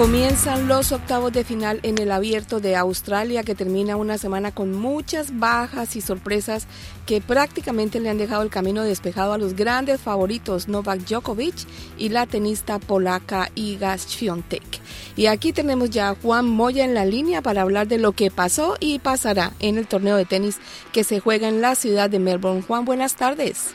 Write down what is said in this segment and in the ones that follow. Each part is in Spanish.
Comienzan los octavos de final en el abierto de Australia que termina una semana con muchas bajas y sorpresas que prácticamente le han dejado el camino despejado a los grandes favoritos Novak Djokovic y la tenista polaca Iga Świątek. Y aquí tenemos ya a Juan Moya en la línea para hablar de lo que pasó y pasará en el torneo de tenis que se juega en la ciudad de Melbourne. Juan, buenas tardes.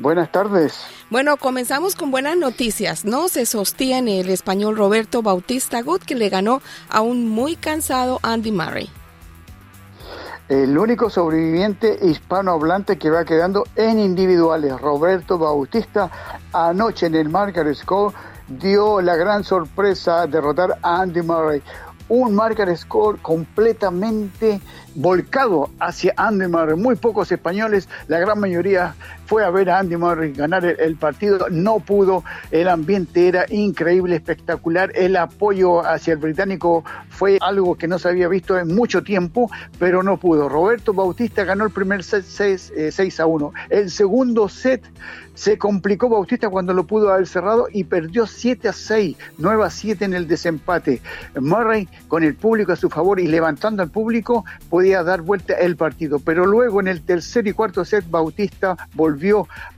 Buenas tardes. Bueno, comenzamos con buenas noticias, ¿no? Se sostiene el español Roberto Bautista Gut que le ganó a un muy cansado Andy Murray. El único sobreviviente hispanohablante que va quedando en individuales, Roberto Bautista, anoche en el Marker Score dio la gran sorpresa derrotar a Andy Murray un marker score completamente volcado hacia Andy Murray. Muy pocos españoles, la gran mayoría fue a ver a Andy Murray ganar el, partido, no pudo, el ambiente era increíble, espectacular, el apoyo hacia el británico fue algo que no se había visto en mucho tiempo, pero no pudo. Roberto Bautista ganó el primer set 6, 6 eh, a 1. El segundo set se complicó Bautista cuando lo pudo haber cerrado y perdió 7 a 6, 9 a 7 en el desempate. Murray, con el público a su favor y levantando al público, podía dar vuelta el partido. Pero luego en el tercer y cuarto set, Bautista volvió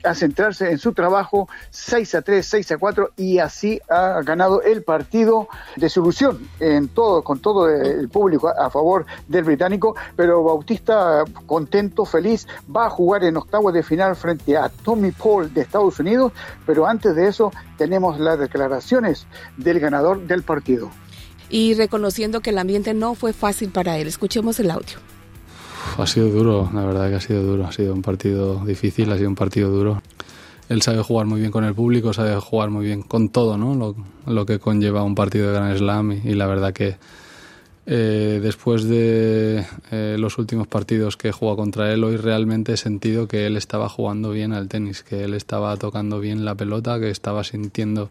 a centrarse en su trabajo 6 a 3, 6 a 4 y así ha ganado el partido de solución en todo, con todo el público a favor del británico. Pero Bautista, contento, feliz, va a jugar en octavos de final frente a Tommy Paul de Estados Unidos, pero antes de eso tenemos las declaraciones del ganador del partido. Y reconociendo que el ambiente no fue fácil para él, escuchemos el audio. Ha sido duro, la verdad que ha sido duro, ha sido un partido difícil, ha sido un partido duro. Él sabe jugar muy bien con el público, sabe jugar muy bien con todo, ¿no? Lo, que conlleva un partido de Gran Slam y la verdad que eh, después de eh, los últimos partidos que he jugado contra él, hoy realmente he sentido que él estaba jugando bien al tenis, que él estaba tocando bien la pelota, que estaba sintiendo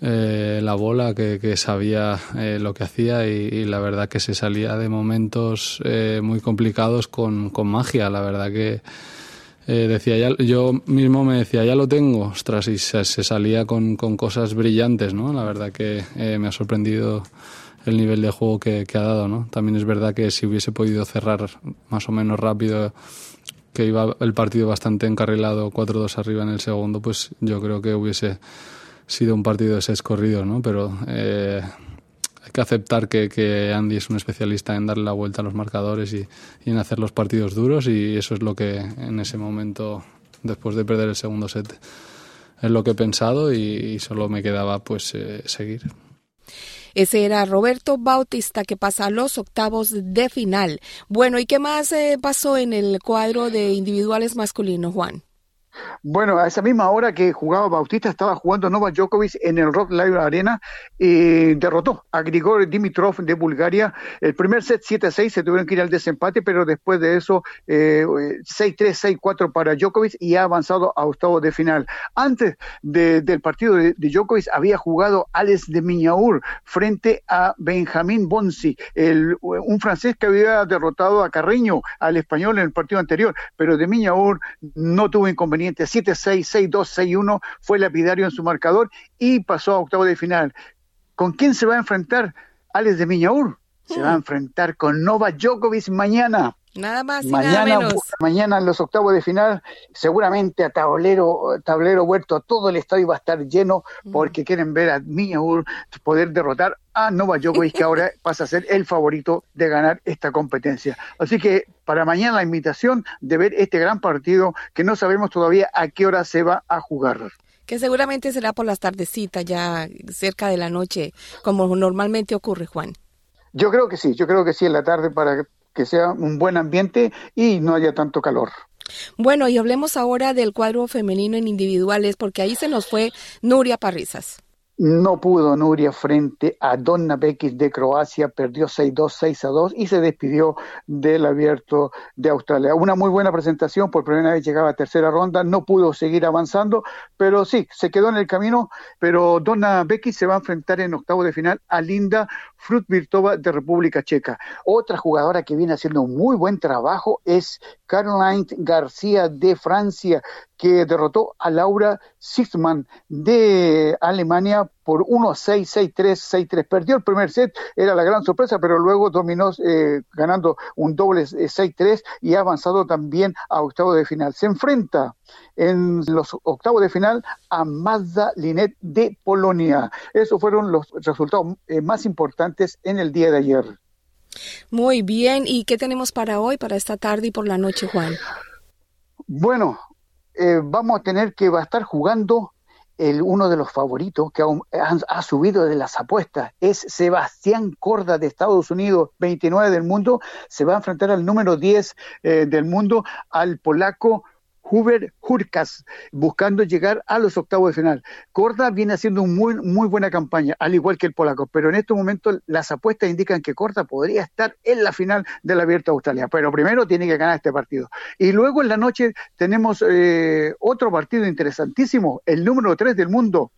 eh, la bola, que, sabía lo que hacía y, la verdad que se salía de momentos muy complicados con, magia. La verdad que decía ya, yo mismo me decía, ya lo tengo, ostras, y se, salía con, cosas brillantes, ¿no? La verdad que me ha sorprendido el nivel de juego que, ha dado, ¿no? También es verdad que si hubiese podido cerrar más o menos rápido, que iba el partido bastante encarrilado, 4-2 arriba en el segundo, pues yo creo que hubiese sido un partido de seis corridos, ¿no? Pero eh, hay que aceptar que, Andy es un especialista en darle la vuelta a los marcadores y, en hacer los partidos duros y eso es lo que en ese momento, después de perder el segundo set, es lo que he pensado y, solo me quedaba pues eh, seguir. Ese era Roberto Bautista que pasa a los octavos de final. Bueno, ¿y qué más eh, pasó en el cuadro de individuales masculinos, Juan? Bueno, a esa misma hora que jugaba Bautista, estaba jugando Novak Djokovic en el Rock Live Arena y derrotó a Grigor Dimitrov de Bulgaria. El primer set 7-6 se tuvieron que ir al desempate, pero después de eso eh, 6-3, 6-4 para Djokovic y ha avanzado a octavos de final. Antes del partido de, Djokovic había jugado Alex de Miñaur frente a Benjamín Bonsi, el, un francés que había derrotado a Carreño, al español en el partido anterior, pero de Miñaur no tuvo inconveniente 7-6, 6-2, 6-1, fue lapidario en su marcador y pasó a octavo de final. ¿Con quién se va a enfrentar Alex de Miñaur? Se va a hmm. enfrentar con Nova Djokovic mañana. Nada más y mañana, nada menos. Mañana en los octavos de final, seguramente a tablero, tablero huerto, todo el estadio va a estar lleno porque quieren ver a Miñaur poder derrotar a Nova Djokovic, que ahora pasa a ser el favorito de ganar esta competencia. Así que para mañana la invitación de ver este gran partido que no sabemos todavía a qué hora se va a jugar. Que seguramente será por las tardecitas, ya cerca de la noche, como normalmente ocurre, Juan. Yo creo que sí, yo creo que sí en la tarde para que sea un buen ambiente y no haya tanto calor. Bueno, y hablemos ahora del cuadro femenino en individuales, porque ahí se nos fue Nuria Parrizas. No pudo Nuria frente a Donna Bekis de Croacia, perdió 6-2, 6-2 y se despidió del abierto de Australia. Una muy buena presentación, por primera vez llegaba a tercera ronda, no pudo seguir avanzando, pero sí, se quedó en el camino, pero Donna Bekis se va a enfrentar en octavo de final a Linda Frutvirtova de República Checa. Otra jugadora que viene haciendo muy buen trabajo es Caroline García de Francia, que derrotó a Laura Sixman de Alemania por 1-6, 6-3, 6-3. Perdió el primer set, era la gran sorpresa, pero luego dominó eh, ganando un doble 6-3 eh, y ha avanzado también a octavo de final. Se enfrenta en los octavos de final a Mazda Linet de Polonia. Esos fueron los resultados eh, más importantes en el día de ayer. Muy bien, ¿y qué tenemos para hoy, para esta tarde y por la noche, Juan? Bueno, eh, vamos a tener que va a estar jugando el, uno de los favoritos que ha, subido de las apuestas. Es Sebastián Corda de Estados Unidos, 29 del mundo, se va a enfrentar al número 10 eh, del mundo, al polaco Huber Hurkas, buscando llegar a los octavos de final. Corda viene haciendo una muy, muy buena campaña, al igual que el polaco, pero en estos momentos las apuestas indican que Corda podría estar en la final del Abierto de Australia, pero primero tiene que ganar este partido. Y luego en la noche tenemos eh, otro partido interesantísimo, el número 3 del mundo,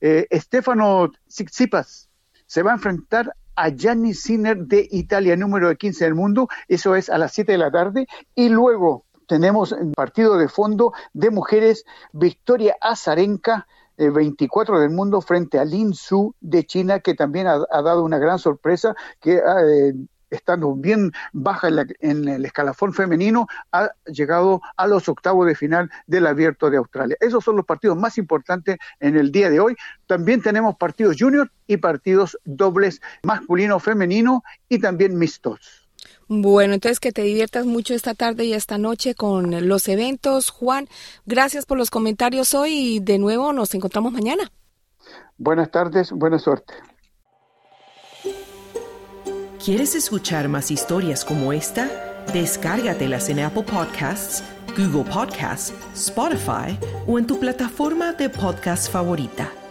eh, Stefano Tsitsipas, se va a enfrentar a Gianni Sinner de Italia, número 15 del mundo, eso es a las 7 de la tarde, y luego tenemos el partido de fondo de mujeres Victoria Azarenka, 24 del mundo, frente a Lin Su de China, que también ha, dado una gran sorpresa, que eh, estando bien baja en, el escalafón femenino, ha llegado a los octavos de final del Abierto de Australia. Esos son los partidos más importantes en el día de hoy. También tenemos partidos junior y partidos dobles masculino, femenino y también mixtos. Bueno, entonces que te diviertas mucho esta tarde y esta noche con los eventos. Juan, gracias por los comentarios hoy y de nuevo nos encontramos mañana. Buenas tardes, buena suerte. ¿Quieres escuchar más historias como esta? Descárgatelas en Apple Podcasts, Google Podcasts, Spotify o en tu plataforma de podcast favorita.